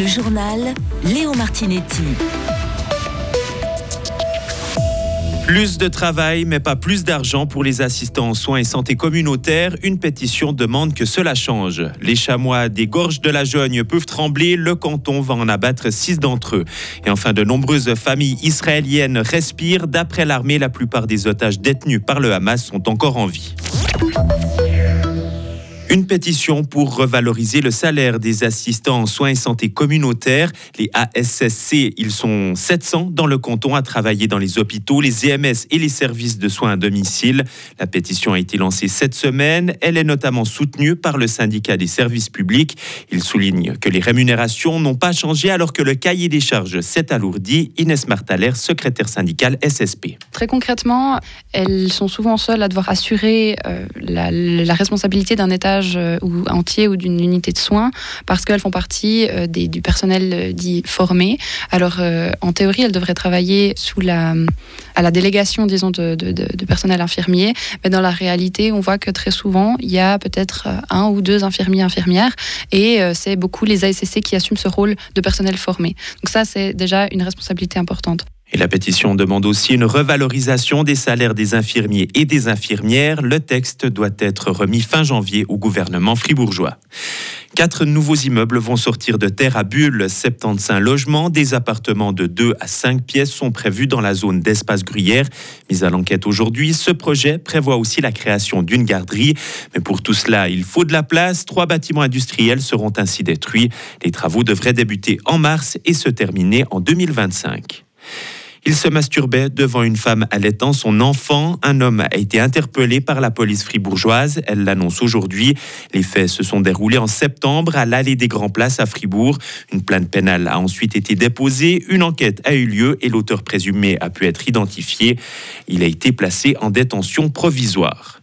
Le journal Léo Martinetti. Plus de travail, mais pas plus d'argent pour les assistants en soins et santé communautaire. Une pétition demande que cela change. Les chamois des gorges de la Jogne peuvent trembler. Le canton va en abattre six d'entre eux. Et enfin, de nombreuses familles israéliennes respirent. D'après l'armée, la plupart des otages détenus par le Hamas sont encore en vie. Une pétition pour revaloriser le salaire des assistants en soins et santé communautaires. Les ASSC, ils sont 700 dans le canton à travailler dans les hôpitaux, les EMS et les services de soins à domicile. La pétition a été lancée cette semaine. Elle est notamment soutenue par le syndicat des services publics. Il souligne que les rémunérations n'ont pas changé alors que le cahier des charges s'est alourdi. Inès Martaler, secrétaire syndicale SSP. Très concrètement, elles sont souvent seules à devoir assurer euh, la, la responsabilité d'un euh, ou entier ou d'une unité de soins parce qu'elles font partie euh, des, du personnel euh, dit formé. Alors en théorie, elles devraient travailler sous la, à la délégation, disons, de, de, de, personnel infirmier, mais dans la réalité, on voit que très souvent, il y a peut-être un ou deux infirmiers, infirmières, et c'est beaucoup les ASCC qui assument ce rôle de personnel formé. Donc ça, c'est déjà une responsabilité importante. Et la pétition demande aussi une revalorisation des salaires des infirmiers et des infirmières. Le texte doit être remis fin janvier au gouvernement fribourgeois. Quatre nouveaux immeubles vont sortir de terre à Bulle. 75 logements, des appartements de 2 à 5 pièces sont prévus dans la zone d'espace gruyère. Mise à l'enquête aujourd'hui, ce projet prévoit aussi la création d'une garderie. Mais pour tout cela, il faut de la place. Trois bâtiments industriels seront ainsi détruits. Les travaux devraient débuter en mars et se terminer en 2025. Il se masturbait devant une femme allaitant son enfant. Un homme a été interpellé par la police fribourgeoise. Elle l'annonce aujourd'hui. Les faits se sont déroulés en septembre à l'allée des Grands Places à Fribourg. Une plainte pénale a ensuite été déposée. Une enquête a eu lieu et l'auteur présumé a pu être identifié. Il a été placé en détention provisoire.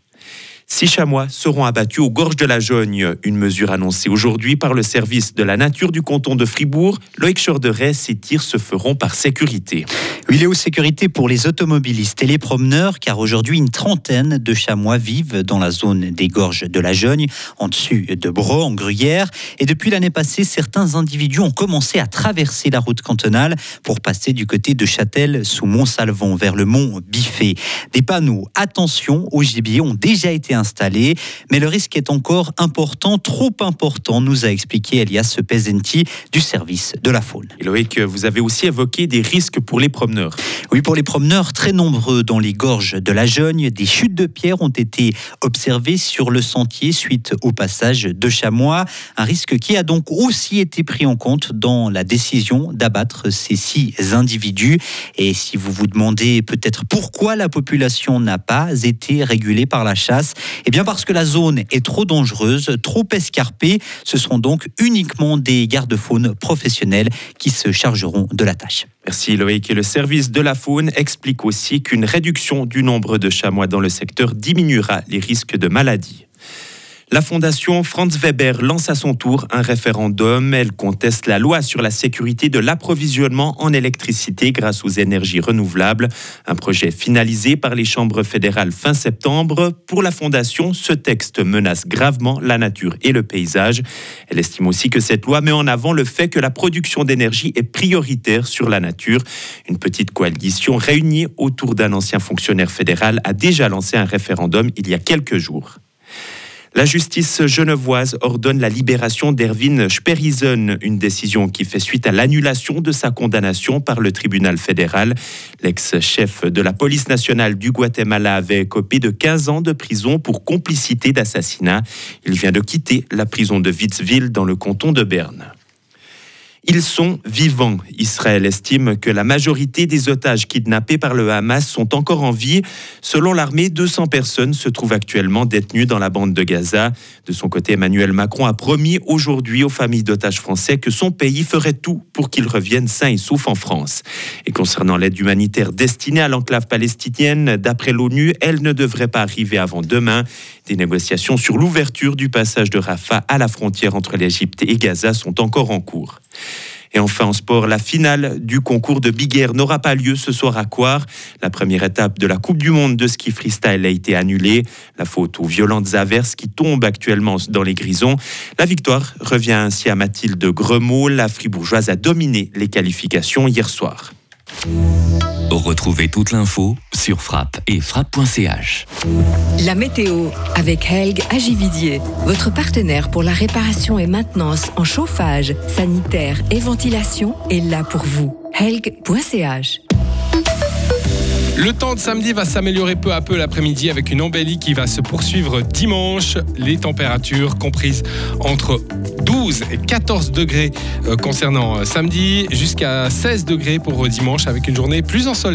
Six chamois seront abattus aux gorges de la Jogne, une mesure annoncée aujourd'hui par le service de la nature du canton de Fribourg. Loïc Chorderet, ces tirs se feront par sécurité. Oui, Léo, sécurité pour les automobilistes et les promeneurs, car aujourd'hui, une trentaine de chamois vivent dans la zone des gorges de la Jogne, en dessus de Bro, en Gruyère. Et depuis l'année passée, certains individus ont commencé à traverser la route cantonale pour passer du côté de Châtel sous Mont-Salvon vers le mont Biffé. Des panneaux attention au gibier ont déjà été mais le risque est encore important, trop important, nous a expliqué Elias Pezenti du service de la faune. Et Loïc, vous avez aussi évoqué des risques pour les promeneurs. Oui, pour les promeneurs, très nombreux dans les gorges de la Jogne, des chutes de pierres ont été observées sur le sentier suite au passage de chamois. Un risque qui a donc aussi été pris en compte dans la décision d'abattre ces six individus. Et si vous vous demandez peut-être pourquoi la population n'a pas été régulée par la chasse, eh bien parce que la zone est trop dangereuse, trop escarpée. Ce seront donc uniquement des gardes-faunes professionnels qui se chargeront de la tâche. Merci Loïc. Et le service de la faune explique aussi qu'une réduction du nombre de chamois dans le secteur diminuera les risques de maladie. La fondation Franz Weber lance à son tour un référendum. Elle conteste la loi sur la sécurité de l'approvisionnement en électricité grâce aux énergies renouvelables. Un projet finalisé par les chambres fédérales fin septembre. Pour la fondation, ce texte menace gravement la nature et le paysage. Elle estime aussi que cette loi met en avant le fait que la production d'énergie est prioritaire sur la nature. Une petite coalition réunie autour d'un ancien fonctionnaire fédéral a déjà lancé un référendum il y a quelques jours. La justice genevoise ordonne la libération d'Erwin Sperisen, une décision qui fait suite à l'annulation de sa condamnation par le tribunal fédéral. L'ex-chef de la police nationale du Guatemala avait copé de 15 ans de prison pour complicité d'assassinat. Il vient de quitter la prison de Witzville dans le canton de Berne. Ils sont vivants. Israël estime que la majorité des otages kidnappés par le Hamas sont encore en vie. Selon l'armée, 200 personnes se trouvent actuellement détenues dans la bande de Gaza. De son côté, Emmanuel Macron a promis aujourd'hui aux familles d'otages français que son pays ferait tout pour qu'ils reviennent sains et saufs en France. Et concernant l'aide humanitaire destinée à l'enclave palestinienne, d'après l'ONU, elle ne devrait pas arriver avant demain. Des négociations sur l'ouverture du passage de Rafah à la frontière entre l'Égypte et Gaza sont encore en cours. Et enfin en sport, la finale du concours de Big n'aura pas lieu ce soir à Coire. La première étape de la Coupe du Monde de ski freestyle a été annulée. La faute aux violentes averses qui tombent actuellement dans les grisons. La victoire revient ainsi à Mathilde Gremaud. La fribourgeoise a dominé les qualifications hier soir. Retrouvez toute l'info sur frappe et frappe.ch. La météo avec Helg Agividier, votre partenaire pour la réparation et maintenance en chauffage, sanitaire et ventilation est là pour vous. Helg.ch le temps de samedi va s'améliorer peu à peu l'après-midi avec une embellie qui va se poursuivre dimanche. Les températures comprises entre 12 et 14 degrés euh, concernant euh, samedi, jusqu'à 16 degrés pour dimanche avec une journée plus ensoleillée.